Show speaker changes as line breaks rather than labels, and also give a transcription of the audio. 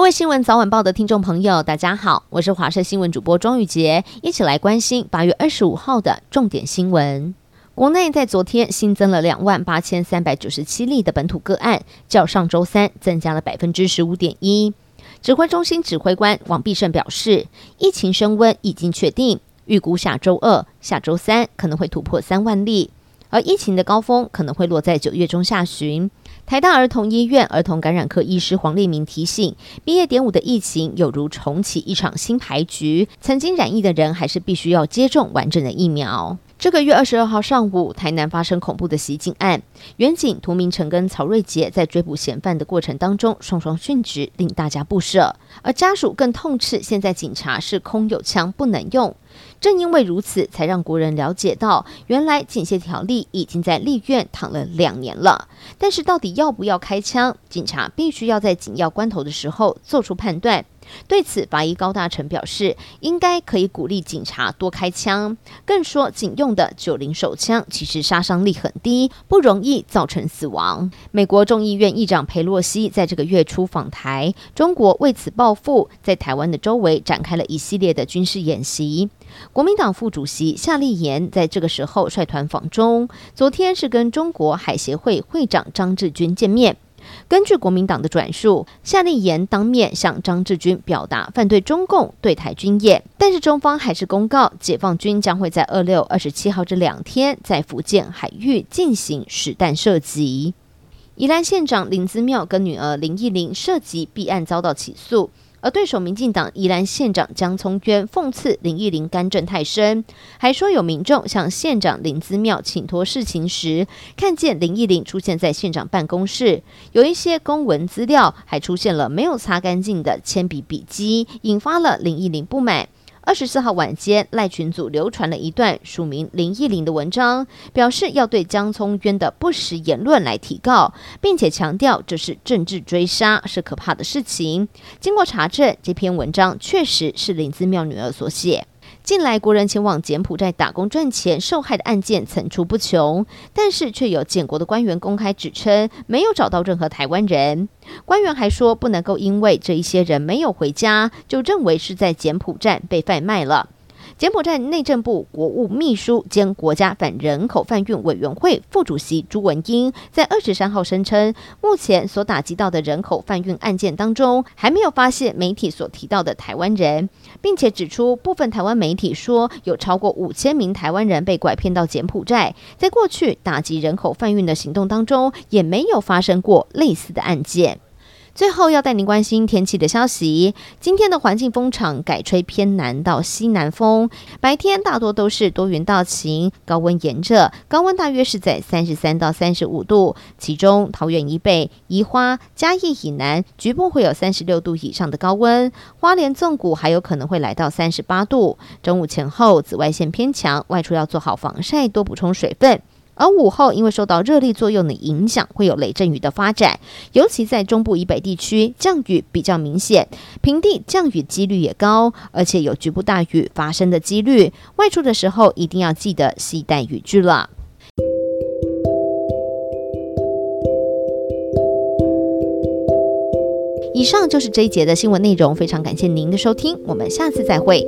各位新闻早晚报的听众朋友，大家好，我是华社新闻主播庄宇洁，一起来关心八月二十五号的重点新闻。国内在昨天新增了两万八千三百九十七例的本土个案，较上周三增加了百分之十五点一。指挥中心指挥官王必胜表示，疫情升温已经确定，预估下周二、下周三可能会突破三万例，而疫情的高峰可能会落在九月中下旬。台大儿童医院儿童感染科医师黄立明提醒，毕业典礼的疫情有如重启一场新牌局，曾经染疫的人还是必须要接种完整的疫苗。这个月二十二号上午，台南发生恐怖的袭警案，原警涂明诚跟曹瑞杰在追捕嫌犯的过程当中，双双殉职，令大家不舍。而家属更痛斥，现在警察是空有枪不能用。正因为如此，才让国人了解到，原来警械条例已经在立院躺了两年了。但是，到底要不要开枪，警察必须要在紧要关头的时候做出判断。对此，法医高大成表示，应该可以鼓励警察多开枪。更说，警用的九零手枪其实杀伤力很低，不容易造成死亡。美国众议院议长佩洛西在这个月初访台，中国为此报复，在台湾的周围展开了一系列的军事演习。国民党副主席夏立言在这个时候率团访中，昨天是跟中国海协会会长张志军见面。根据国民党的转述，夏立言当面向张志军表达反对中共对台军演，但是中方还是公告，解放军将会在二六、二十七号这两天在福建海域进行实弹射击。宜兰县长林姿妙跟女儿林忆玲涉及弊案遭到起诉。而对手民进党宜兰县长江聪渊讽刺林义伶干政太深，还说有民众向县长林资妙请托事情时，看见林义伶出现在县长办公室，有一些公文资料还出现了没有擦干净的铅笔笔迹，引发了林义伶不满。二十四号晚间，赖群组流传了一段署名林忆玲的文章，表示要对江聪渊的不实言论来提告，并且强调这是政治追杀，是可怕的事情。经过查证，这篇文章确实是林子妙女儿所写。近来，国人前往柬埔寨打工赚钱受害的案件层出不穷，但是却有柬国的官员公开指称没有找到任何台湾人。官员还说，不能够因为这一些人没有回家，就认为是在柬埔寨被贩卖了。柬埔寨内政部国务秘书兼国家反人口贩运委员会副主席朱文英在二十三号声称，目前所打击到的人口贩运案件当中，还没有发现媒体所提到的台湾人，并且指出部分台湾媒体说有超过五千名台湾人被拐骗到柬埔寨，在过去打击人口贩运的行动当中，也没有发生过类似的案件。最后要带您关心天气的消息。今天的环境风场改吹偏南到西南风，白天大多都是多云到晴，高温炎热，高温大约是在三十三到三十五度。其中桃园以北、宜花、嘉义以南局部会有三十六度以上的高温，花莲纵谷还有可能会来到三十八度。中午前后紫外线偏强，外出要做好防晒，多补充水分。而午后，因为受到热力作用的影响，会有雷阵雨的发展，尤其在中部以北地区降雨比较明显，平地降雨几率也高，而且有局部大雨发生的几率。外出的时候一定要记得携带雨具了。以上就是这一节的新闻内容，非常感谢您的收听，我们下次再会。